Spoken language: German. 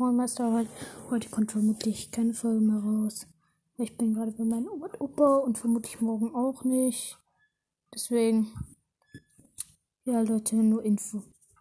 Meister Heute, heute kommt vermutlich keine Folge mehr raus. Ich bin gerade bei meinem Oma und Opa und vermutlich morgen auch nicht. Deswegen, ja Leute, nur Info.